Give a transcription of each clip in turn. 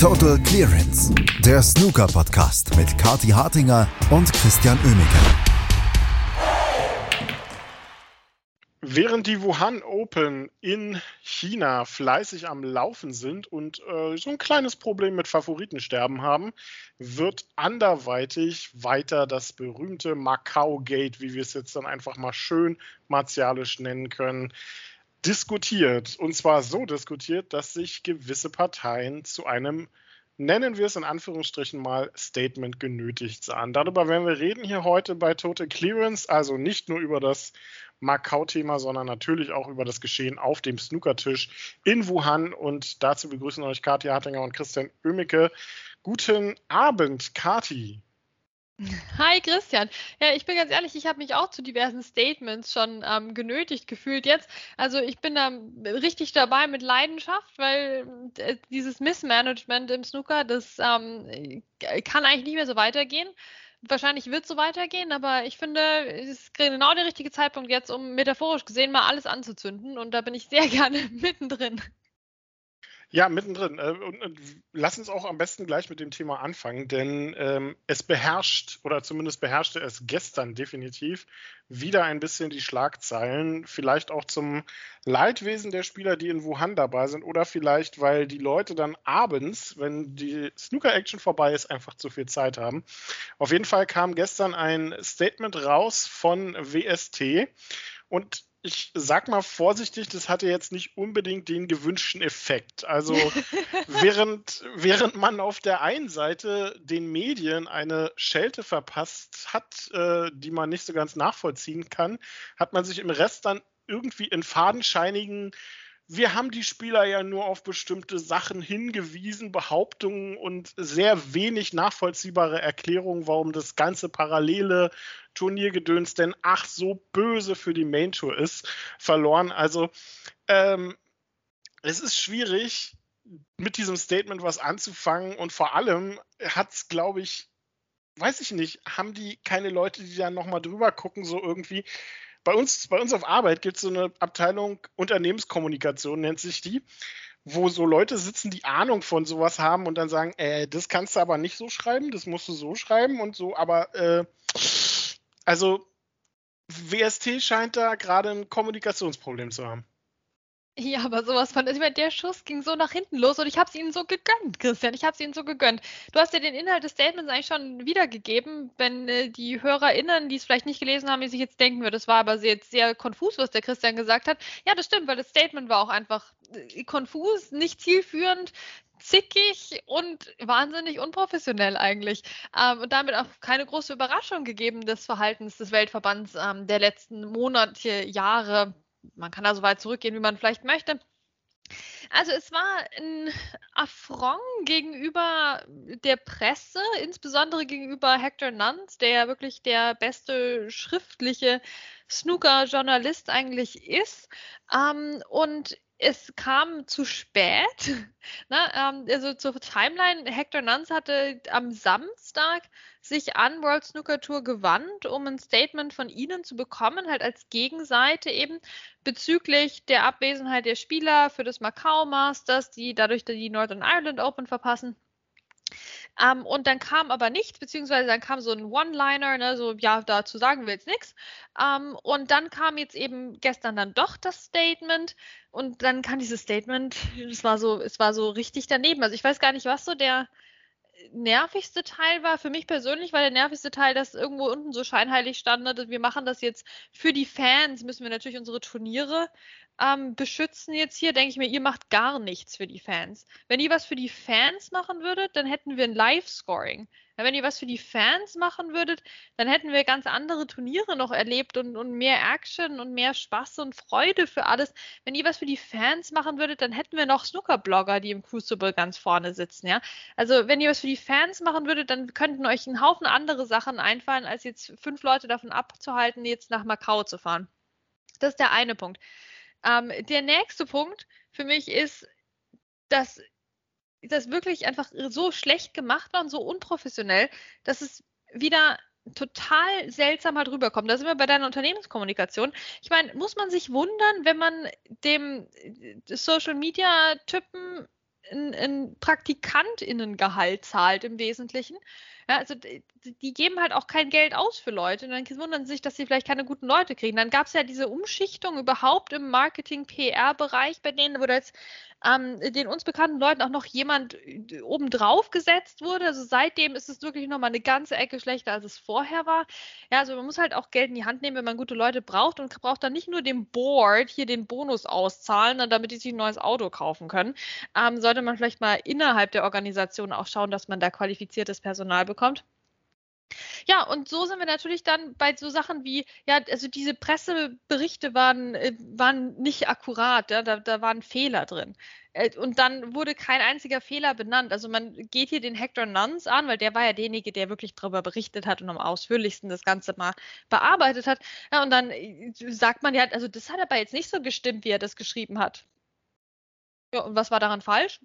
Total Clearance, der Snooker-Podcast mit Kati Hartinger und Christian Oemeke. Während die Wuhan Open in China fleißig am Laufen sind und äh, so ein kleines Problem mit Favoritensterben haben, wird anderweitig weiter das berühmte Macau Gate, wie wir es jetzt dann einfach mal schön martialisch nennen können, diskutiert. Und zwar so diskutiert, dass sich gewisse Parteien zu einem, nennen wir es in Anführungsstrichen mal, Statement genötigt sahen. Darüber werden wir reden hier heute bei Total Clearance, also nicht nur über das Macau-Thema, sondern natürlich auch über das Geschehen auf dem Snookertisch in Wuhan. Und dazu begrüßen euch Kathi Hartinger und Christian Oemicke. Guten Abend, Kathi. Hi Christian. Ja, ich bin ganz ehrlich, ich habe mich auch zu diversen Statements schon ähm, genötigt gefühlt jetzt. Also ich bin da richtig dabei mit Leidenschaft, weil äh, dieses Missmanagement im Snooker, das ähm, kann eigentlich nicht mehr so weitergehen. Wahrscheinlich wird es so weitergehen, aber ich finde, es ist genau der richtige Zeitpunkt jetzt, um metaphorisch gesehen mal alles anzuzünden. Und da bin ich sehr gerne mittendrin. Ja, mittendrin. Äh, und, und, lass uns auch am besten gleich mit dem Thema anfangen, denn ähm, es beherrscht, oder zumindest beherrschte es gestern definitiv, wieder ein bisschen die Schlagzeilen. Vielleicht auch zum Leidwesen der Spieler, die in Wuhan dabei sind, oder vielleicht, weil die Leute dann abends, wenn die Snooker-Action vorbei ist, einfach zu viel Zeit haben. Auf jeden Fall kam gestern ein Statement raus von WST. Und ich sag mal vorsichtig, das hatte jetzt nicht unbedingt den gewünschten Effekt. Also während, während man auf der einen Seite den Medien eine Schelte verpasst hat, äh, die man nicht so ganz nachvollziehen kann, hat man sich im Rest dann irgendwie in fadenscheinigen wir haben die Spieler ja nur auf bestimmte Sachen hingewiesen, Behauptungen und sehr wenig nachvollziehbare Erklärungen, warum das ganze parallele Turniergedöns denn ach so böse für die Main Tour ist, verloren. Also ähm, es ist schwierig, mit diesem Statement was anzufangen und vor allem hat es, glaube ich, weiß ich nicht, haben die keine Leute, die da nochmal drüber gucken, so irgendwie, bei uns, bei uns auf Arbeit gibt es so eine Abteilung Unternehmenskommunikation, nennt sich die, wo so Leute sitzen, die Ahnung von sowas haben und dann sagen, äh, das kannst du aber nicht so schreiben, das musst du so schreiben und so, aber äh, also WST scheint da gerade ein Kommunikationsproblem zu haben. Ja, aber sowas von. Ich meine, der Schuss ging so nach hinten los und ich habe es ihnen so gegönnt, Christian. Ich habe es ihnen so gegönnt. Du hast ja den Inhalt des Statements eigentlich schon wiedergegeben, wenn äh, die HörerInnen, die es vielleicht nicht gelesen haben, die sich jetzt denken würden, das war aber jetzt sehr konfus, was der Christian gesagt hat. Ja, das stimmt, weil das Statement war auch einfach äh, konfus, nicht zielführend, zickig und wahnsinnig unprofessionell eigentlich. Ähm, und damit auch keine große Überraschung gegeben des Verhaltens des Weltverbands ähm, der letzten Monate, Jahre man kann da so weit zurückgehen, wie man vielleicht möchte. Also es war ein Affront gegenüber der Presse, insbesondere gegenüber Hector Nuns, der ja wirklich der beste schriftliche Snooker-Journalist eigentlich ist. Ähm, und es kam zu spät. Ne? Ähm, also zur Timeline, Hector Nuns hatte am Samstag sich an World Snooker Tour gewandt, um ein Statement von ihnen zu bekommen, halt als Gegenseite eben bezüglich der Abwesenheit der Spieler für das Macau Masters, die dadurch die Northern Ireland Open verpassen. Ähm, und dann kam aber nichts, beziehungsweise dann kam so ein One-Liner, ne, so, ja, dazu sagen wir jetzt nichts. Ähm, und dann kam jetzt eben gestern dann doch das Statement und dann kam dieses Statement, es war so, es war so richtig daneben. Also ich weiß gar nicht, was so der nervigste Teil war. Für mich persönlich war der nervigste Teil, dass irgendwo unten so scheinheilig stand, ne, wir machen das jetzt für die Fans, müssen wir natürlich unsere Turniere ähm, beschützen jetzt hier, denke ich mir, ihr macht gar nichts für die Fans. Wenn ihr was für die Fans machen würdet, dann hätten wir ein Live-Scoring. Wenn ihr was für die Fans machen würdet, dann hätten wir ganz andere Turniere noch erlebt und, und mehr Action und mehr Spaß und Freude für alles. Wenn ihr was für die Fans machen würdet, dann hätten wir noch Snooker-Blogger, die im Crucible ganz vorne sitzen, ja. Also wenn ihr was für die Fans machen würdet, dann könnten euch ein Haufen andere Sachen einfallen, als jetzt fünf Leute davon abzuhalten, jetzt nach Macau zu fahren. Das ist der eine Punkt. Ähm, der nächste Punkt für mich ist, dass das wirklich einfach so schlecht gemacht war und so unprofessionell, dass es wieder total seltsam halt rüberkommt. Da sind wir bei deiner Unternehmenskommunikation. Ich meine, muss man sich wundern, wenn man dem Social Media Typen ein, ein PraktikantInnengehalt zahlt im Wesentlichen. Ja, also die, die, geben halt auch kein Geld aus für Leute und dann wundern sie sich, dass sie vielleicht keine guten Leute kriegen. Dann gab es ja diese Umschichtung überhaupt im Marketing-PR-Bereich, bei denen, wo jetzt ähm, den uns bekannten Leuten auch noch jemand äh, obendrauf gesetzt wurde. Also seitdem ist es wirklich nochmal eine ganze Ecke schlechter, als es vorher war. Ja, also man muss halt auch Geld in die Hand nehmen, wenn man gute Leute braucht und braucht dann nicht nur dem Board hier den Bonus auszahlen, damit die sich ein neues Auto kaufen können. Ähm, sollte man vielleicht mal innerhalb der Organisation auch schauen, dass man da qualifiziertes Personal bekommt. Ja, und so sind wir natürlich dann bei so Sachen wie, ja, also diese Presseberichte waren, äh, waren nicht akkurat, ja, da, da waren Fehler drin. Äh, und dann wurde kein einziger Fehler benannt. Also man geht hier den Hector Nuns an, weil der war ja derjenige, der wirklich darüber berichtet hat und am ausführlichsten das Ganze mal bearbeitet hat. Ja, und dann äh, sagt man ja, also das hat aber jetzt nicht so gestimmt, wie er das geschrieben hat. Ja, und was war daran falsch?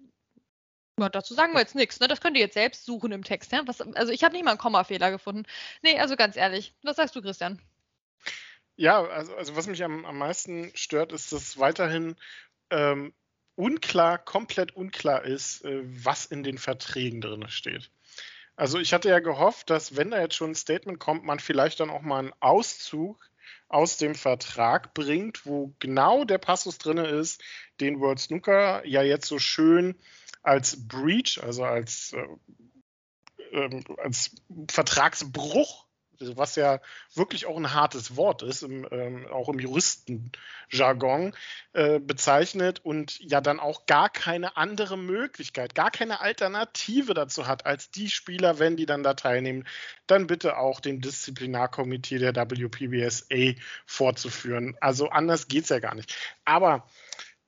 Ja, dazu sagen wir jetzt nichts, ne? Das könnt ihr jetzt selbst suchen im Text, ja? Was, also ich habe nicht mal einen Kommafehler gefunden. Nee, also ganz ehrlich. Was sagst du, Christian? Ja, also, also was mich am, am meisten stört, ist, dass weiterhin ähm, unklar, komplett unklar ist, äh, was in den Verträgen drin steht. Also ich hatte ja gehofft, dass wenn da jetzt schon ein Statement kommt, man vielleicht dann auch mal einen Auszug aus dem Vertrag bringt, wo genau der Passus drin ist, den World Snooker ja jetzt so schön als Breach, also als, äh, äh, als Vertragsbruch, was ja wirklich auch ein hartes Wort ist, im, ähm, auch im Juristenjargon äh, bezeichnet und ja dann auch gar keine andere Möglichkeit, gar keine Alternative dazu hat, als die Spieler, wenn die dann da teilnehmen, dann bitte auch dem Disziplinarkomitee der WPBSA vorzuführen. Also anders geht es ja gar nicht. Aber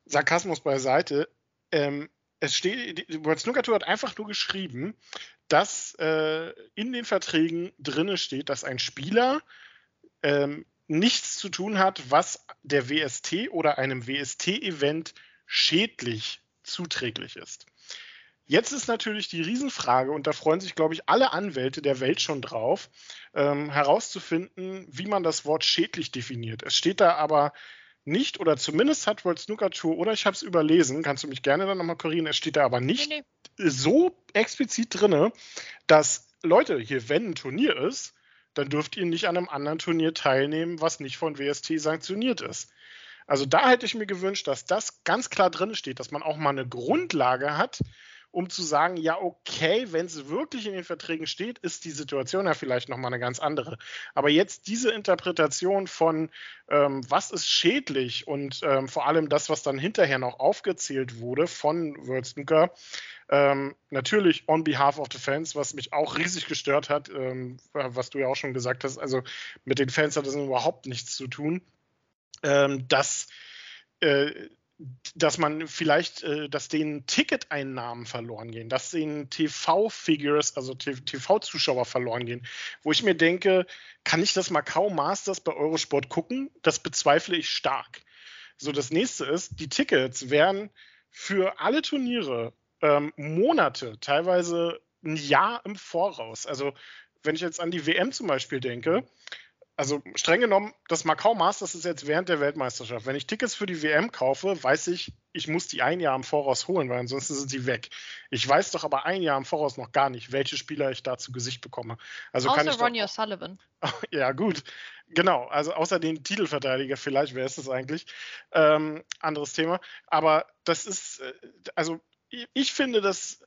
Sarkasmus beiseite, ähm, es steht, World Snooker Tour hat einfach nur geschrieben, dass äh, in den Verträgen drinne steht, dass ein Spieler ähm, nichts zu tun hat, was der WST oder einem WST-Event schädlich zuträglich ist. Jetzt ist natürlich die Riesenfrage, und da freuen sich, glaube ich, alle Anwälte der Welt schon drauf, ähm, herauszufinden, wie man das Wort schädlich definiert. Es steht da aber nicht, oder zumindest hat World Snooker Tour, oder ich habe es überlesen, kannst du mich gerne dann nochmal korrigieren, es steht da aber nicht nee, nee. so explizit drin, dass Leute, hier, wenn ein Turnier ist, dann dürft ihr nicht an einem anderen Turnier teilnehmen, was nicht von WST sanktioniert ist. Also da hätte ich mir gewünscht, dass das ganz klar drin steht, dass man auch mal eine Grundlage hat, um zu sagen, ja, okay, wenn es wirklich in den Verträgen steht, ist die Situation ja vielleicht nochmal eine ganz andere. Aber jetzt diese Interpretation von, ähm, was ist schädlich und ähm, vor allem das, was dann hinterher noch aufgezählt wurde von Würzenker, ähm, natürlich on behalf of the fans, was mich auch riesig gestört hat, ähm, was du ja auch schon gesagt hast. Also mit den Fans hat das überhaupt nichts zu tun. Ähm, dass äh, dass man vielleicht, äh, dass denen Ticketeinnahmen verloren gehen, dass denen TV-Figures, also TV-Zuschauer verloren gehen, wo ich mir denke, kann ich das Macau Masters bei Eurosport gucken? Das bezweifle ich stark. So, das nächste ist, die Tickets werden für alle Turniere ähm, Monate, teilweise ein Jahr im Voraus. Also, wenn ich jetzt an die WM zum Beispiel denke, also streng genommen, das Macau Masters ist jetzt während der Weltmeisterschaft. Wenn ich Tickets für die WM kaufe, weiß ich, ich muss die ein Jahr im Voraus holen, weil ansonsten sind sie weg. Ich weiß doch aber ein Jahr im Voraus noch gar nicht, welche Spieler ich da zu Gesicht bekomme. Also außer kann ich Ronnie O'Sullivan. Ja, gut. Genau, also außer den Titelverteidiger vielleicht, wer ist das eigentlich? Ähm, anderes Thema. Aber das ist, äh, also ich finde das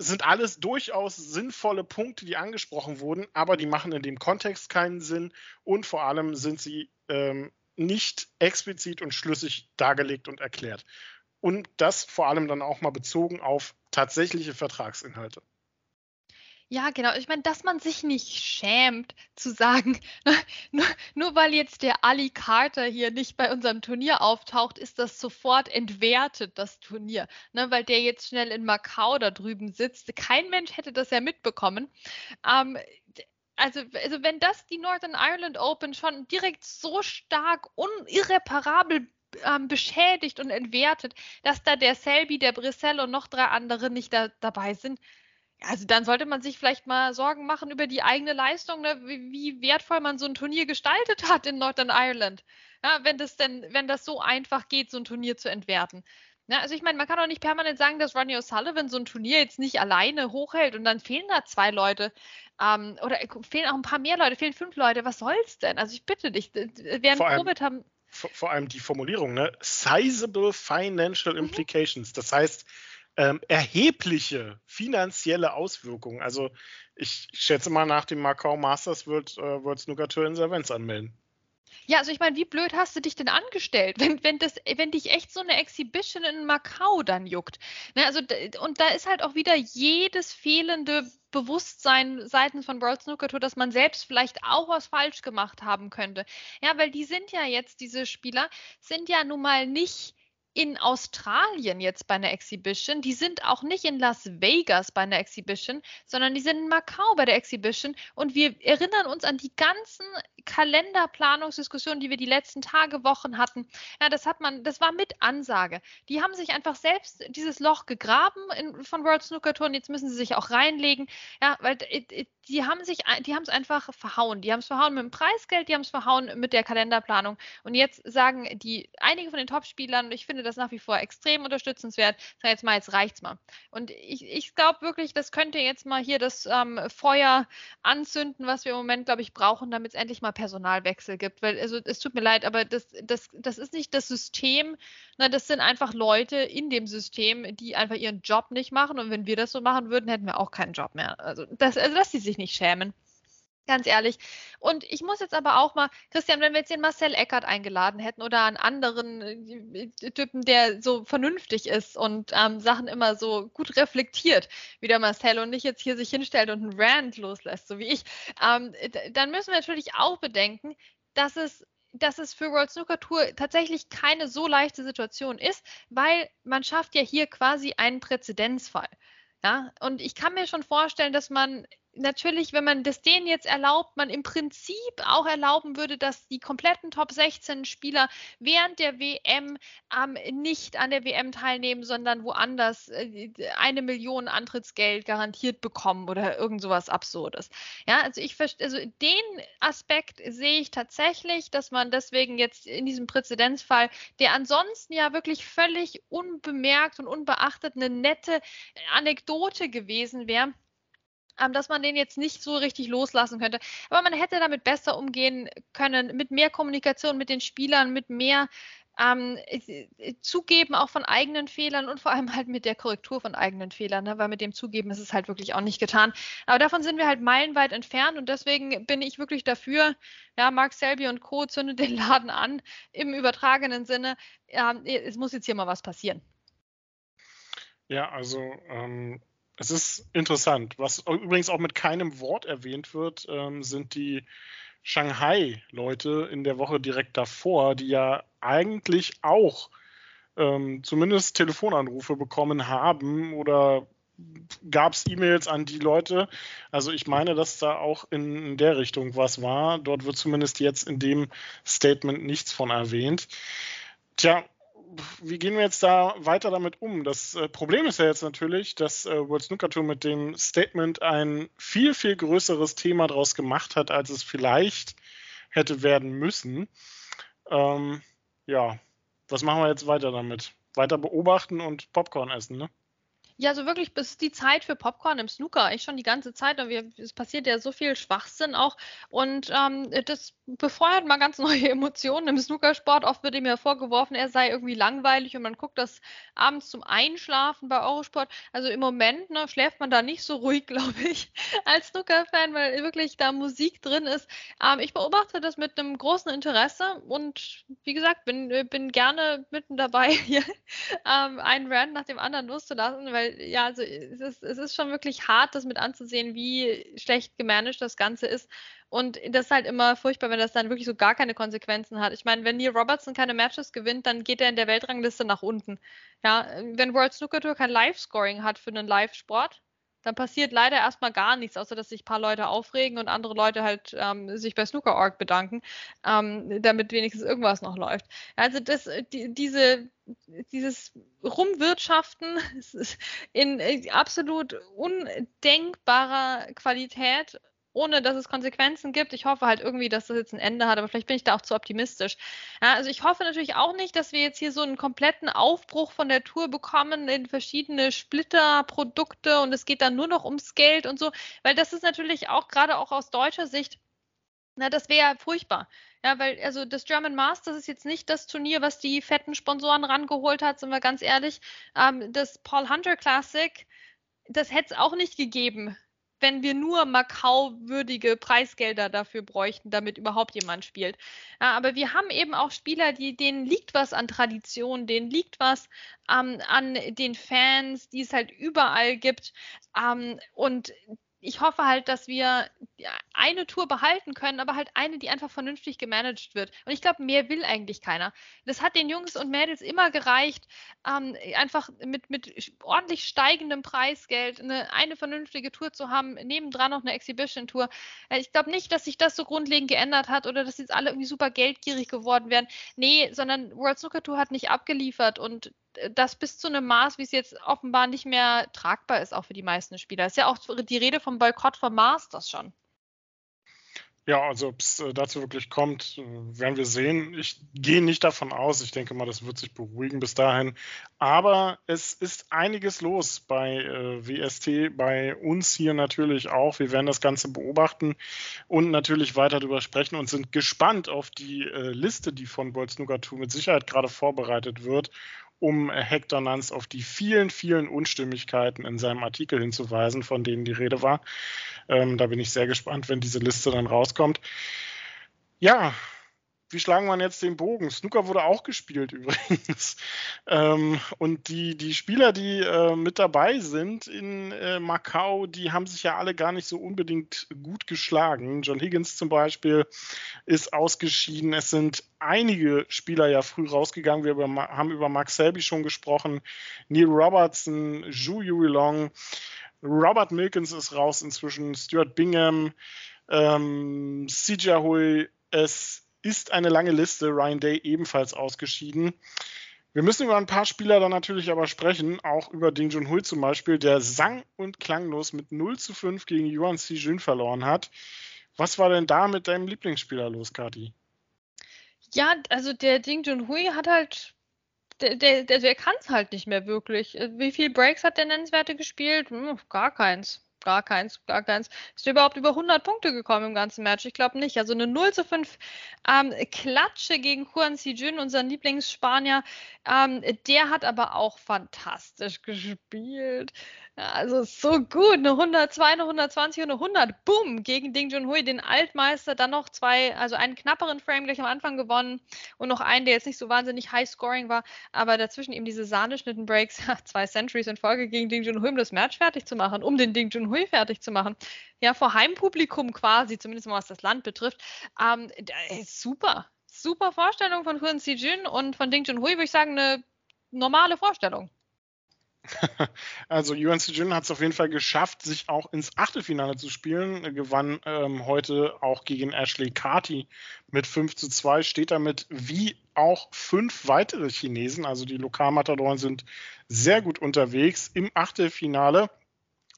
sind alles durchaus sinnvolle Punkte, die angesprochen wurden, aber die machen in dem Kontext keinen Sinn und vor allem sind sie ähm, nicht explizit und schlüssig dargelegt und erklärt. Und das vor allem dann auch mal bezogen auf tatsächliche Vertragsinhalte. Ja, genau. Ich meine, dass man sich nicht schämt zu sagen, nur, nur weil jetzt der Ali Carter hier nicht bei unserem Turnier auftaucht, ist das sofort entwertet, das Turnier. Ne, weil der jetzt schnell in Macau da drüben sitzt. Kein Mensch hätte das ja mitbekommen. Ähm, also, also wenn das die Northern Ireland Open schon direkt so stark unirreparabel ähm, beschädigt und entwertet, dass da der Selby, der Brissell und noch drei andere nicht da, dabei sind, also dann sollte man sich vielleicht mal Sorgen machen über die eigene Leistung, ne? wie, wie, wertvoll man so ein Turnier gestaltet hat in Northern Ireland. Ja, wenn das denn, wenn das so einfach geht, so ein Turnier zu entwerten. Ja, also ich meine, man kann auch nicht permanent sagen, dass Ronnie O'Sullivan so ein Turnier jetzt nicht alleine hochhält und dann fehlen da zwei Leute. Ähm, oder fehlen auch ein paar mehr Leute, fehlen fünf Leute. Was soll's denn? Also ich bitte dich, während Vor allem- Covid haben. vor, vor allem die Formulierung, ne? Sizable Financial Implications. Das heißt, ähm, erhebliche finanzielle Auswirkungen. Also ich schätze mal, nach dem Macau Masters wird, äh, wird Snooker Insolvenz anmelden. Ja, also ich meine, wie blöd hast du dich denn angestellt, wenn, wenn, das, wenn dich echt so eine Exhibition in Macau dann juckt? Ne, also, und da ist halt auch wieder jedes fehlende Bewusstsein seitens von World Snooker Tour, dass man selbst vielleicht auch was falsch gemacht haben könnte. Ja, weil die sind ja jetzt, diese Spieler, sind ja nun mal nicht in Australien jetzt bei einer Exhibition, die sind auch nicht in Las Vegas bei einer Exhibition, sondern die sind in Macau bei der Exhibition und wir erinnern uns an die ganzen Kalenderplanungsdiskussionen, die wir die letzten Tage, Wochen hatten. Ja, das hat man, das war mit Ansage. Die haben sich einfach selbst dieses Loch gegraben in, von World Snooker Tour und jetzt müssen sie sich auch reinlegen. Ja, weil äh, äh, die haben sich, die haben es einfach verhauen. Die haben es verhauen mit dem Preisgeld, die haben es verhauen mit der Kalenderplanung. Und jetzt sagen die, einige von den Topspielern, und ich finde das nach wie vor extrem unterstützenswert, sagen jetzt mal, jetzt reicht's mal. Und ich, ich glaube wirklich, das könnte jetzt mal hier das ähm, Feuer anzünden, was wir im Moment, glaube ich, brauchen, damit es endlich mal Personalwechsel gibt. Weil, also es tut mir leid, aber das, das, das ist nicht das System, na, das sind einfach Leute in dem System, die einfach ihren Job nicht machen. Und wenn wir das so machen würden, hätten wir auch keinen Job mehr. Also, das, also dass die sich nicht schämen. Ganz ehrlich. Und ich muss jetzt aber auch mal, Christian, wenn wir jetzt den Marcel Eckert eingeladen hätten oder einen anderen äh, Typen, der so vernünftig ist und ähm, Sachen immer so gut reflektiert, wie der Marcel und nicht jetzt hier sich hinstellt und einen Rant loslässt, so wie ich, ähm, d- dann müssen wir natürlich auch bedenken, dass es dass es für World Snooker Tour tatsächlich keine so leichte Situation ist, weil man schafft ja hier quasi einen Präzedenzfall. Ja, und ich kann mir schon vorstellen, dass man natürlich, wenn man das denen jetzt erlaubt, man im Prinzip auch erlauben würde, dass die kompletten Top 16 Spieler während der WM ähm, nicht an der WM teilnehmen, sondern woanders äh, eine Million Antrittsgeld garantiert bekommen oder irgend sowas Absurdes. Ja, also ich verstehe, also den Aspekt sehe ich tatsächlich, dass man deswegen jetzt in diesem Präzedenzfall, der ansonsten ja wirklich völlig unbemerkt und unbeachtet eine nette Anekdote gewesen wäre, dass man den jetzt nicht so richtig loslassen könnte. Aber man hätte damit besser umgehen können, mit mehr Kommunikation mit den Spielern, mit mehr ähm, äh, äh, Zugeben auch von eigenen Fehlern und vor allem halt mit der Korrektur von eigenen Fehlern, ne? weil mit dem Zugeben ist es halt wirklich auch nicht getan. Aber davon sind wir halt meilenweit entfernt und deswegen bin ich wirklich dafür, ja, Mark Selby und Co. zündet den Laden an, im übertragenen Sinne. Ja, es muss jetzt hier mal was passieren. Ja, also ähm, es ist interessant. Was übrigens auch mit keinem Wort erwähnt wird, ähm, sind die Shanghai-Leute in der Woche direkt davor, die ja eigentlich auch ähm, zumindest Telefonanrufe bekommen haben oder gab es E-Mails an die Leute. Also ich meine, dass da auch in der Richtung was war. Dort wird zumindest jetzt in dem Statement nichts von erwähnt. Tja, wie gehen wir jetzt da weiter damit um? Das äh, Problem ist ja jetzt natürlich, dass äh, World Snooker Tour mit dem Statement ein viel, viel größeres Thema daraus gemacht hat, als es vielleicht hätte werden müssen. Ähm, ja, was machen wir jetzt weiter damit? Weiter beobachten und Popcorn essen, ne? Ja, so wirklich, bis die Zeit für Popcorn im Snooker, eigentlich schon die ganze Zeit. Und wir, es passiert ja so viel Schwachsinn auch. Und ähm, das befeuert mal ganz neue Emotionen im Snookersport. Oft wird ihm ja vorgeworfen, er sei irgendwie langweilig und man guckt das abends zum Einschlafen bei Eurosport. Also im Moment ne, schläft man da nicht so ruhig, glaube ich, als Snooker-Fan, weil wirklich da Musik drin ist. Ähm, ich beobachte das mit einem großen Interesse und wie gesagt, bin, bin gerne mitten dabei, hier ähm, einen Rand nach dem anderen loszulassen, weil ja, also es ist, es ist schon wirklich hart, das mit anzusehen, wie schlecht gemanagt das Ganze ist. Und das ist halt immer furchtbar, wenn das dann wirklich so gar keine Konsequenzen hat. Ich meine, wenn Neil Robertson keine Matches gewinnt, dann geht er in der Weltrangliste nach unten. Ja, wenn World Snooker Tour kein Live-Scoring hat für einen Live-Sport, dann passiert leider erstmal gar nichts, außer dass sich ein paar Leute aufregen und andere Leute halt ähm, sich bei Snooker.org bedanken, ähm, damit wenigstens irgendwas noch läuft. Also das, die, diese, dieses Rumwirtschaften in absolut undenkbarer Qualität ohne dass es Konsequenzen gibt. Ich hoffe halt irgendwie, dass das jetzt ein Ende hat, aber vielleicht bin ich da auch zu optimistisch. Ja, also ich hoffe natürlich auch nicht, dass wir jetzt hier so einen kompletten Aufbruch von der Tour bekommen in verschiedene Splitterprodukte und es geht dann nur noch ums Geld und so, weil das ist natürlich auch gerade auch aus deutscher Sicht na, das wäre furchtbar. Ja, weil, also das German Masters ist jetzt nicht das Turnier, was die fetten Sponsoren rangeholt hat, sind wir ganz ehrlich. Ähm, das Paul Hunter Classic, das hätte es auch nicht gegeben, wenn wir nur Macau-würdige Preisgelder dafür bräuchten, damit überhaupt jemand spielt. Ja, aber wir haben eben auch Spieler, die, denen liegt was an Tradition, denen liegt was ähm, an den Fans, die es halt überall gibt. Ähm, und ich hoffe halt, dass wir eine Tour behalten können, aber halt eine, die einfach vernünftig gemanagt wird. Und ich glaube, mehr will eigentlich keiner. Das hat den Jungs und Mädels immer gereicht, ähm, einfach mit, mit ordentlich steigendem Preisgeld eine, eine vernünftige Tour zu haben, nebendran noch eine Exhibition-Tour. Äh, ich glaube nicht, dass sich das so grundlegend geändert hat oder dass jetzt alle irgendwie super geldgierig geworden wären. Nee, sondern World Snooker Tour hat nicht abgeliefert und das bis zu einem Maß, wie es jetzt offenbar nicht mehr tragbar ist, auch für die meisten Spieler. Ist ja auch die Rede vom Boykott vom Masters schon. Ja, also ob es äh, dazu wirklich kommt, äh, werden wir sehen. Ich gehe nicht davon aus. Ich denke mal, das wird sich beruhigen bis dahin. Aber es ist einiges los bei äh, WST, bei uns hier natürlich auch. Wir werden das Ganze beobachten und natürlich weiter darüber sprechen und sind gespannt auf die äh, Liste, die von Snooker 2 mit Sicherheit gerade vorbereitet wird um Hector Nance auf die vielen, vielen Unstimmigkeiten in seinem Artikel hinzuweisen, von denen die Rede war. Ähm, da bin ich sehr gespannt, wenn diese Liste dann rauskommt. Ja, wie schlagen wir jetzt den Bogen? Snooker wurde auch gespielt übrigens. Ähm, und die, die Spieler, die äh, mit dabei sind in äh, Macau, die haben sich ja alle gar nicht so unbedingt gut geschlagen. John Higgins zum Beispiel ist ausgeschieden. Es sind einige Spieler ja früh rausgegangen. Wir haben über Mark Selby schon gesprochen. Neil Robertson, Zhu Yuilong. Robert Milkins ist raus inzwischen. Stuart Bingham. Ähm, Sija Hui. Es ist eine lange Liste. Ryan Day ebenfalls ausgeschieden. Wir müssen über ein paar Spieler dann natürlich aber sprechen, auch über Ding Junhui zum Beispiel, der sang- und klanglos mit 0 zu 5 gegen Yuan Si Jun verloren hat. Was war denn da mit deinem Lieblingsspieler los, Kati? Ja, also der Ding Junhui hat halt, der, der, der kann es halt nicht mehr wirklich. Wie viele Breaks hat der Nennenswerte gespielt? Hm, gar keins. Gar keins, gar keins. Ist er überhaupt über 100 Punkte gekommen im ganzen Match? Ich glaube nicht. Also eine 0 zu 5 ähm, Klatsche gegen Juan Sijun, unseren Lieblingsspanier. Ähm, der hat aber auch fantastisch gespielt. Also so gut, eine 102, eine 120 und eine 100, boom, gegen Ding Junhui, den Altmeister, dann noch zwei, also einen knapperen Frame gleich am Anfang gewonnen und noch einen, der jetzt nicht so wahnsinnig high scoring war, aber dazwischen eben diese Sahneschnitten-Breaks, zwei Centuries in Folge gegen Ding Junhui, um das Match fertig zu machen, um den Ding Junhui fertig zu machen. Ja, vor Heimpublikum quasi, zumindest mal was das Land betrifft. Ähm, super, super Vorstellung von Huan Si Jun und von Ding Junhui, würde ich sagen, eine normale Vorstellung. Also Yuan Jin hat es auf jeden Fall geschafft, sich auch ins Achtelfinale zu spielen. Gewann ähm, heute auch gegen Ashley Carty mit 5 zu 2, steht damit wie auch fünf weitere Chinesen. Also die Lokalmatadoren sind sehr gut unterwegs im Achtelfinale.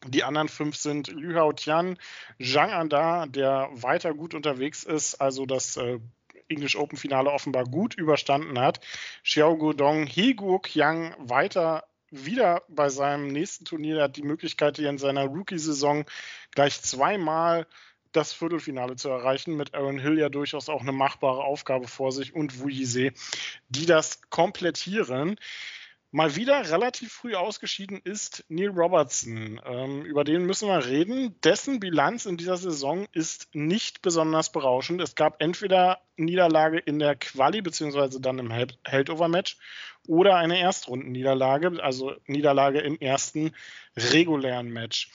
Die anderen fünf sind Lü Hao Tian, Zhang Anda, der weiter gut unterwegs ist, also das äh, English Open Finale offenbar gut überstanden hat. Xiao Guodong, He Guo Qiang weiter wieder bei seinem nächsten Turnier. Er hat die Möglichkeit, hier in seiner Rookie-Saison gleich zweimal das Viertelfinale zu erreichen. Mit Aaron Hill ja durchaus auch eine machbare Aufgabe vor sich und Wu Yise, die das komplettieren. Mal wieder relativ früh ausgeschieden ist Neil Robertson. Ähm, über den müssen wir reden. Dessen Bilanz in dieser Saison ist nicht besonders berauschend. Es gab entweder Niederlage in der Quali beziehungsweise dann im Heldover-Match oder eine Erstrundenniederlage, also Niederlage im ersten regulären Match.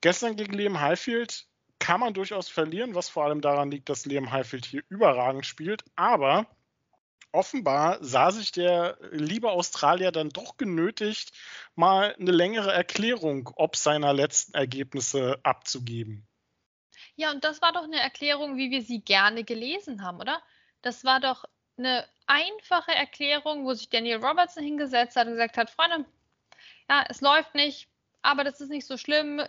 Gestern gegen Liam Highfield kann man durchaus verlieren, was vor allem daran liegt, dass Liam Highfield hier überragend spielt, aber offenbar sah sich der liebe Australier dann doch genötigt, mal eine längere Erklärung ob seiner letzten Ergebnisse abzugeben. Ja, und das war doch eine Erklärung, wie wir sie gerne gelesen haben, oder? Das war doch eine einfache Erklärung, wo sich Daniel Robertson hingesetzt hat und gesagt hat, Freunde, ja, es läuft nicht, aber das ist nicht so schlimm.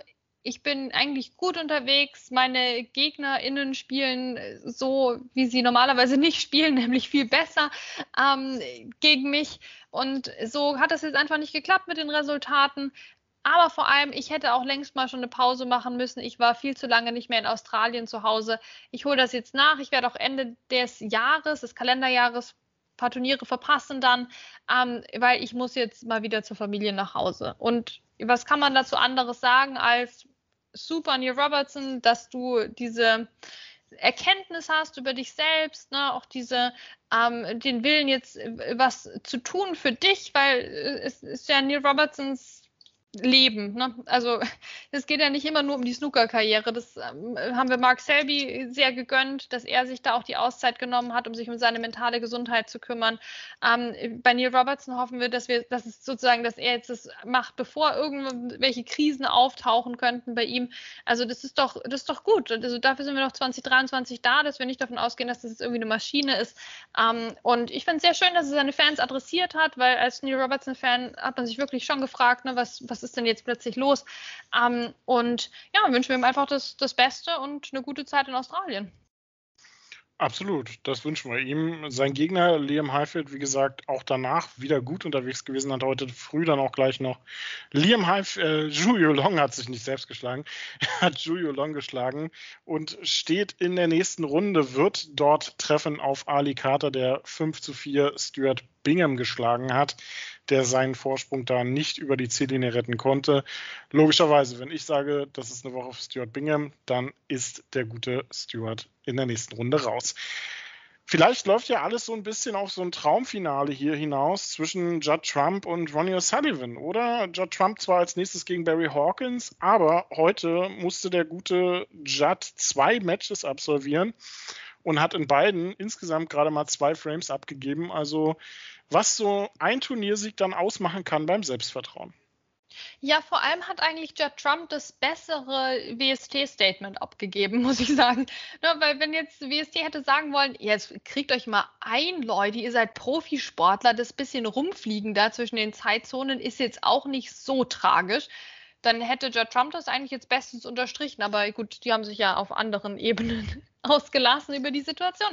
Ich bin eigentlich gut unterwegs. Meine GegnerInnen spielen so, wie sie normalerweise nicht spielen, nämlich viel besser ähm, gegen mich. Und so hat das jetzt einfach nicht geklappt mit den Resultaten. Aber vor allem, ich hätte auch längst mal schon eine Pause machen müssen. Ich war viel zu lange nicht mehr in Australien zu Hause. Ich hole das jetzt nach. Ich werde auch Ende des Jahres, des Kalenderjahres, ein paar Turniere verpassen dann, ähm, weil ich muss jetzt mal wieder zur Familie nach Hause. Und was kann man dazu anderes sagen als super, Neil Robertson, dass du diese Erkenntnis hast über dich selbst, ne? auch diese, ähm, den Willen jetzt was zu tun für dich, weil es ist ja Neil Robertsons leben. Ne? Also es geht ja nicht immer nur um die Snooker-Karriere. Das ähm, haben wir Mark Selby sehr gegönnt, dass er sich da auch die Auszeit genommen hat, um sich um seine mentale Gesundheit zu kümmern. Ähm, bei Neil Robertson hoffen wir, dass wir, dass es sozusagen, dass er jetzt das macht, bevor irgendwelche Krisen auftauchen könnten bei ihm. Also das ist doch, das ist doch gut. Also dafür sind wir noch 2023 da, dass wir nicht davon ausgehen, dass das jetzt irgendwie eine Maschine ist. Ähm, und ich finde es sehr schön, dass er seine Fans adressiert hat, weil als Neil Robertson-Fan hat man sich wirklich schon gefragt, ne, was, was ist denn jetzt plötzlich los? Ähm, und ja, wünschen wir ihm einfach das, das Beste und eine gute Zeit in Australien. Absolut, das wünschen wir ihm. Sein Gegner, Liam Highfield, wie gesagt, auch danach wieder gut unterwegs gewesen, hat heute früh dann auch gleich noch Liam Highfield, äh, Julio Long hat sich nicht selbst geschlagen, hat Julio Long geschlagen und steht in der nächsten Runde, wird dort treffen auf Ali Carter, der 5 zu 4 Stuart Bingham geschlagen hat der seinen Vorsprung da nicht über die Ziellinie retten konnte. Logischerweise, wenn ich sage, das ist eine Woche für Stuart Bingham, dann ist der gute Stuart in der nächsten Runde raus. Vielleicht läuft ja alles so ein bisschen auf so ein Traumfinale hier hinaus zwischen Judd Trump und Ronnie O'Sullivan, oder? Judd Trump zwar als nächstes gegen Barry Hawkins, aber heute musste der gute Judd zwei Matches absolvieren und hat in beiden insgesamt gerade mal zwei Frames abgegeben. Also was so ein Turniersieg dann ausmachen kann beim Selbstvertrauen. Ja, vor allem hat eigentlich Judd Trump das bessere WST-Statement abgegeben, muss ich sagen. Ja, weil wenn jetzt WST hätte sagen wollen, jetzt kriegt euch mal ein, Leute, ihr seid Profisportler, das bisschen rumfliegen da zwischen den Zeitzonen ist jetzt auch nicht so tragisch dann hätte Judd Trump das eigentlich jetzt bestens unterstrichen. Aber gut, die haben sich ja auf anderen Ebenen ausgelassen über die Situation.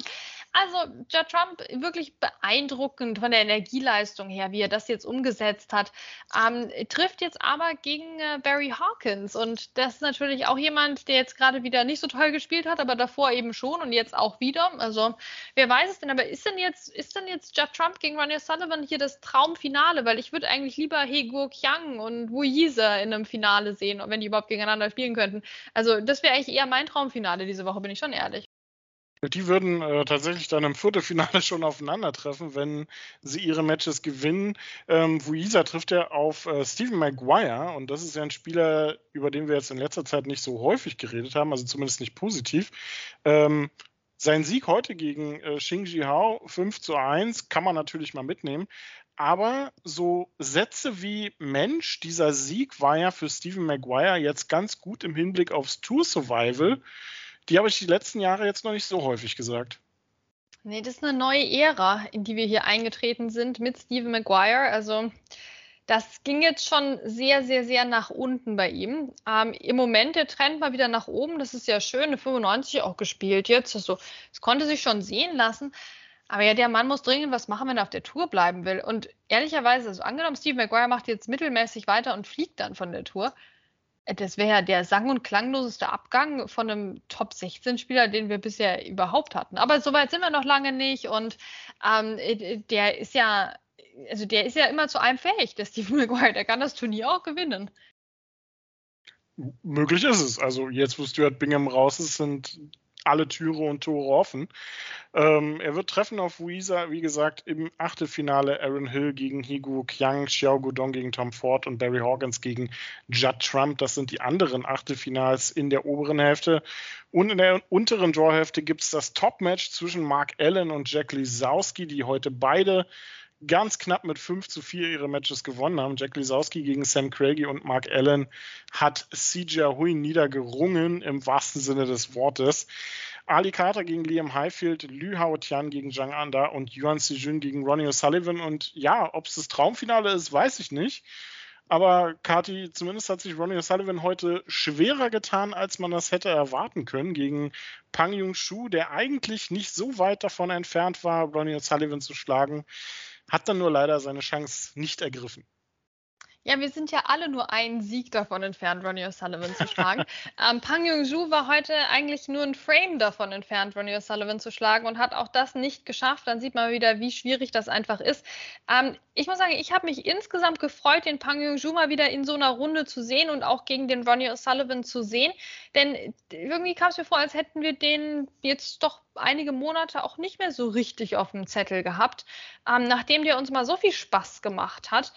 Also Judd Trump wirklich beeindruckend von der Energieleistung her, wie er das jetzt umgesetzt hat. Ähm, trifft jetzt aber gegen äh, Barry Hawkins und das ist natürlich auch jemand, der jetzt gerade wieder nicht so toll gespielt hat, aber davor eben schon und jetzt auch wieder. Also wer weiß es denn, aber ist denn jetzt, ist denn jetzt Judd Trump gegen Ronnie Sullivan hier das Traumfinale? Weil ich würde eigentlich lieber Hego Kyang und Wu Yise in einem Finale sehen, wenn die überhaupt gegeneinander spielen könnten. Also das wäre eigentlich eher mein Traumfinale diese Woche, bin ich schon ehrlich. Die würden äh, tatsächlich dann im Viertelfinale schon aufeinandertreffen, wenn sie ihre Matches gewinnen. Ähm, Vuisa trifft ja auf äh, Stephen Maguire und das ist ja ein Spieler, über den wir jetzt in letzter Zeit nicht so häufig geredet haben, also zumindest nicht positiv. Ähm, sein Sieg heute gegen äh, Xing Hao 5 zu 1 kann man natürlich mal mitnehmen. Aber so Sätze wie Mensch, dieser Sieg war ja für Stephen Maguire jetzt ganz gut im Hinblick aufs Tour Survival. Die habe ich die letzten Jahre jetzt noch nicht so häufig gesagt. Nee, das ist eine neue Ära, in die wir hier eingetreten sind mit Stephen Maguire. Also das ging jetzt schon sehr, sehr, sehr nach unten bei ihm. Ähm, Im Moment der Trend mal wieder nach oben. Das ist ja schön. Eine 95 auch gespielt jetzt. Also, es konnte sich schon sehen lassen. Aber ja, der Mann muss dringend was machen, wenn er auf der Tour bleiben will. Und ehrlicherweise, also angenommen, Steve Maguire macht jetzt mittelmäßig weiter und fliegt dann von der Tour. Äh, das wäre ja der sang- und klangloseste Abgang von einem Top-16-Spieler, den wir bisher überhaupt hatten. Aber soweit sind wir noch lange nicht und ähm, äh, der ist ja, also der ist ja immer zu einem fähig, der Steve Maguire, der kann das Turnier auch gewinnen. Möglich ist es. Also jetzt, wo Stuart Bingham raus ist, sind alle Türe und Tore offen. Ähm, er wird treffen auf Weezer, wie gesagt, im Achtelfinale Aaron Hill gegen Higu Qiang, Xiao Gudong gegen Tom Ford und Barry Hawkins gegen Judd Trump. Das sind die anderen Achtelfinals in der oberen Hälfte. Und in der unteren Drawhälfte gibt es das Top-Match zwischen Mark Allen und Jack Lisowski, die heute beide ganz knapp mit 5 zu 4 ihre Matches gewonnen haben. Jack Lisowski gegen Sam Craigie und Mark Allen hat CJ Hui niedergerungen im wahrsten Sinne des Wortes. Ali Carter gegen Liam Highfield, Lü Hao Tian gegen Zhang Anda und Yuan Sijun gegen Ronnie O'Sullivan. Und ja, ob es das Traumfinale ist, weiß ich nicht. Aber Kati, zumindest hat sich Ronnie O'Sullivan heute schwerer getan, als man das hätte erwarten können gegen Pang Jung-Shu, der eigentlich nicht so weit davon entfernt war, Ronnie O'Sullivan zu schlagen, hat dann nur leider seine Chance nicht ergriffen. Ja, wir sind ja alle nur einen Sieg davon entfernt, Ronnie O'Sullivan zu schlagen. ähm, Pang Yung-Ju war heute eigentlich nur ein Frame davon entfernt, Ronnie O'Sullivan zu schlagen und hat auch das nicht geschafft. Dann sieht man wieder, wie schwierig das einfach ist. Ähm, ich muss sagen, ich habe mich insgesamt gefreut, den Pang Yung-Ju mal wieder in so einer Runde zu sehen und auch gegen den Ronnie O'Sullivan zu sehen. Denn irgendwie kam es mir vor, als hätten wir den jetzt doch einige Monate auch nicht mehr so richtig auf dem Zettel gehabt. Ähm, nachdem der uns mal so viel Spaß gemacht hat,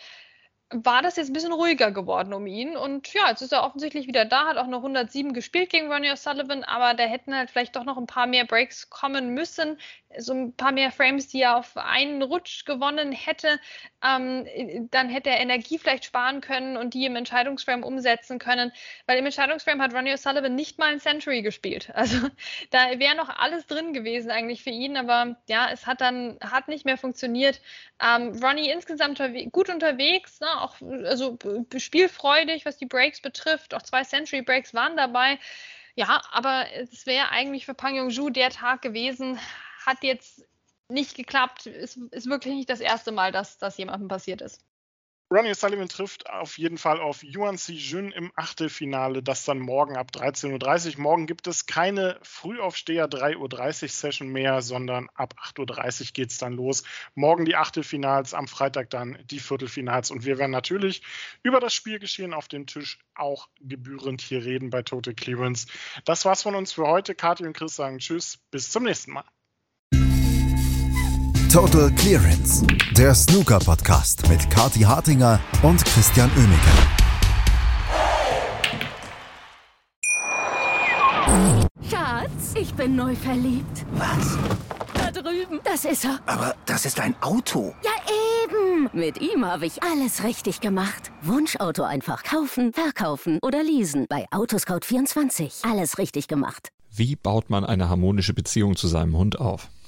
war das jetzt ein bisschen ruhiger geworden um ihn. Und ja, jetzt ist er offensichtlich wieder da, hat auch noch 107 gespielt gegen Ronnie O'Sullivan, aber da hätten halt vielleicht doch noch ein paar mehr Breaks kommen müssen so ein paar mehr Frames, die er auf einen Rutsch gewonnen hätte, ähm, dann hätte er Energie vielleicht sparen können und die im Entscheidungsframe umsetzen können, weil im Entscheidungsframe hat Ronnie O'Sullivan nicht mal ein Century gespielt. Also da wäre noch alles drin gewesen eigentlich für ihn, aber ja, es hat dann hat nicht mehr funktioniert. Ähm, Ronnie insgesamt gut unterwegs, ne? auch also spielfreudig, was die Breaks betrifft, auch zwei Century Breaks waren dabei. Ja, aber es wäre eigentlich für Pang Yong-ju der Tag gewesen, hat jetzt nicht geklappt. Ist, ist wirklich nicht das erste Mal, dass das jemandem passiert ist. Ronnie Sullivan trifft auf jeden Fall auf Yuan Si Jun im Achtelfinale, das dann morgen ab 13.30 Uhr. Morgen gibt es keine Frühaufsteher 3.30 Uhr Session mehr, sondern ab 8.30 Uhr geht es dann los. Morgen die Achtelfinals, am Freitag dann die Viertelfinals. Und wir werden natürlich über das Spielgeschehen auf dem Tisch auch gebührend hier reden bei Total Clearance. Das war's von uns für heute. Kathi und Chris sagen Tschüss, bis zum nächsten Mal. Total Clearance, der Snooker-Podcast mit Kati Hartinger und Christian Oemeke. Schatz, ich bin neu verliebt. Was? Da drüben. Das ist er. Aber das ist ein Auto. Ja, eben. Mit ihm habe ich alles richtig gemacht. Wunschauto einfach kaufen, verkaufen oder leasen. Bei Autoscout24. Alles richtig gemacht. Wie baut man eine harmonische Beziehung zu seinem Hund auf?